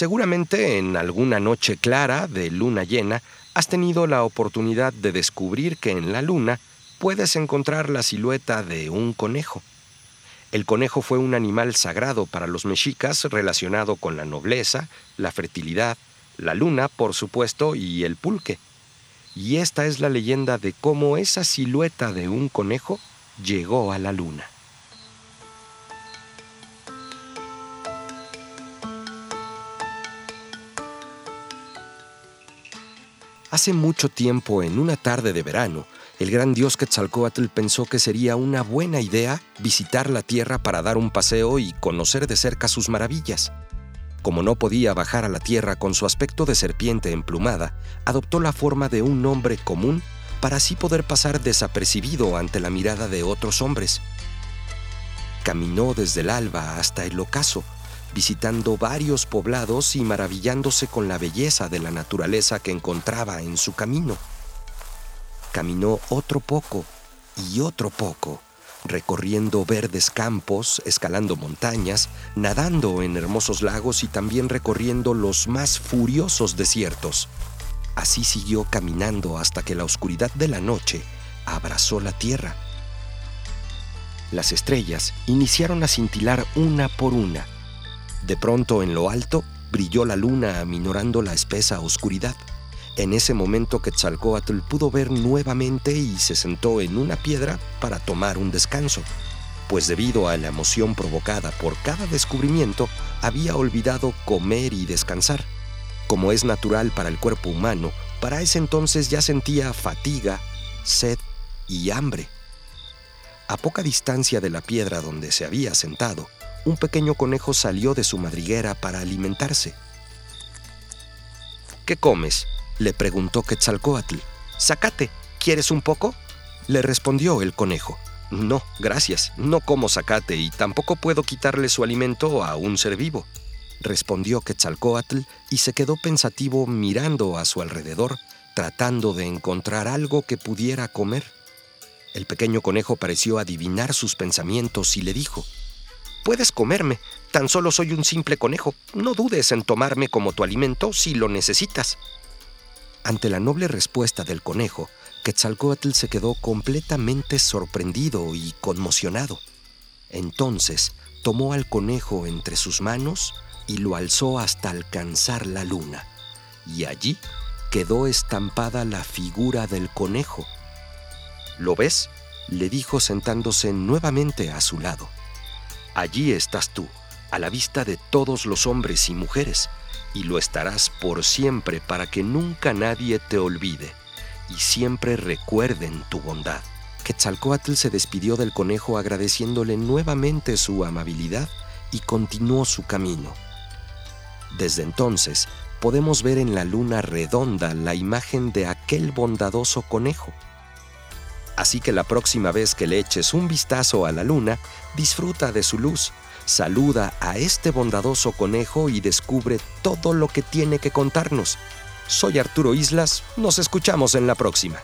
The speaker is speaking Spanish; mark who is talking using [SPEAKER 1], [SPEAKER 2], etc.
[SPEAKER 1] Seguramente en alguna noche clara de luna llena has tenido la oportunidad de descubrir que en la luna puedes encontrar la silueta de un conejo. El conejo fue un animal sagrado para los mexicas relacionado con la nobleza, la fertilidad, la luna, por supuesto, y el pulque. Y esta es la leyenda de cómo esa silueta de un conejo llegó a la luna. Hace mucho tiempo, en una tarde de verano, el gran dios Quetzalcoatl pensó que sería una buena idea visitar la tierra para dar un paseo y conocer de cerca sus maravillas. Como no podía bajar a la tierra con su aspecto de serpiente emplumada, adoptó la forma de un hombre común para así poder pasar desapercibido ante la mirada de otros hombres. Caminó desde el alba hasta el ocaso, visitando varios poblados y maravillándose con la belleza de la naturaleza que encontraba en su camino. Caminó otro poco y otro poco, recorriendo verdes campos, escalando montañas, nadando en hermosos lagos y también recorriendo los más furiosos desiertos. Así siguió caminando hasta que la oscuridad de la noche abrazó la tierra. Las estrellas iniciaron a cintilar una por una, de pronto en lo alto brilló la luna aminorando la espesa oscuridad. En ese momento Quetzalcoatl pudo ver nuevamente y se sentó en una piedra para tomar un descanso, pues debido a la emoción provocada por cada descubrimiento, había olvidado comer y descansar. Como es natural para el cuerpo humano, para ese entonces ya sentía fatiga, sed y hambre. A poca distancia de la piedra donde se había sentado, un pequeño conejo salió de su madriguera para alimentarse. ¿Qué comes? le preguntó Quetzalcoatl. Zacate, ¿quieres un poco? le respondió el conejo. No, gracias, no como zacate y tampoco puedo quitarle su alimento a un ser vivo, respondió Quetzalcoatl y se quedó pensativo mirando a su alrededor, tratando de encontrar algo que pudiera comer. El pequeño conejo pareció adivinar sus pensamientos y le dijo, Puedes comerme, tan solo soy un simple conejo. No dudes en tomarme como tu alimento si lo necesitas. Ante la noble respuesta del conejo, Quetzalcoatl se quedó completamente sorprendido y conmocionado. Entonces tomó al conejo entre sus manos y lo alzó hasta alcanzar la luna. Y allí quedó estampada la figura del conejo. ¿Lo ves? le dijo sentándose nuevamente a su lado. Allí estás tú, a la vista de todos los hombres y mujeres, y lo estarás por siempre para que nunca nadie te olvide y siempre recuerden tu bondad. Quetzalcoatl se despidió del conejo agradeciéndole nuevamente su amabilidad y continuó su camino. Desde entonces, podemos ver en la luna redonda la imagen de aquel bondadoso conejo Así que la próxima vez que le eches un vistazo a la luna, disfruta de su luz, saluda a este bondadoso conejo y descubre todo lo que tiene que contarnos. Soy Arturo Islas, nos escuchamos en la próxima.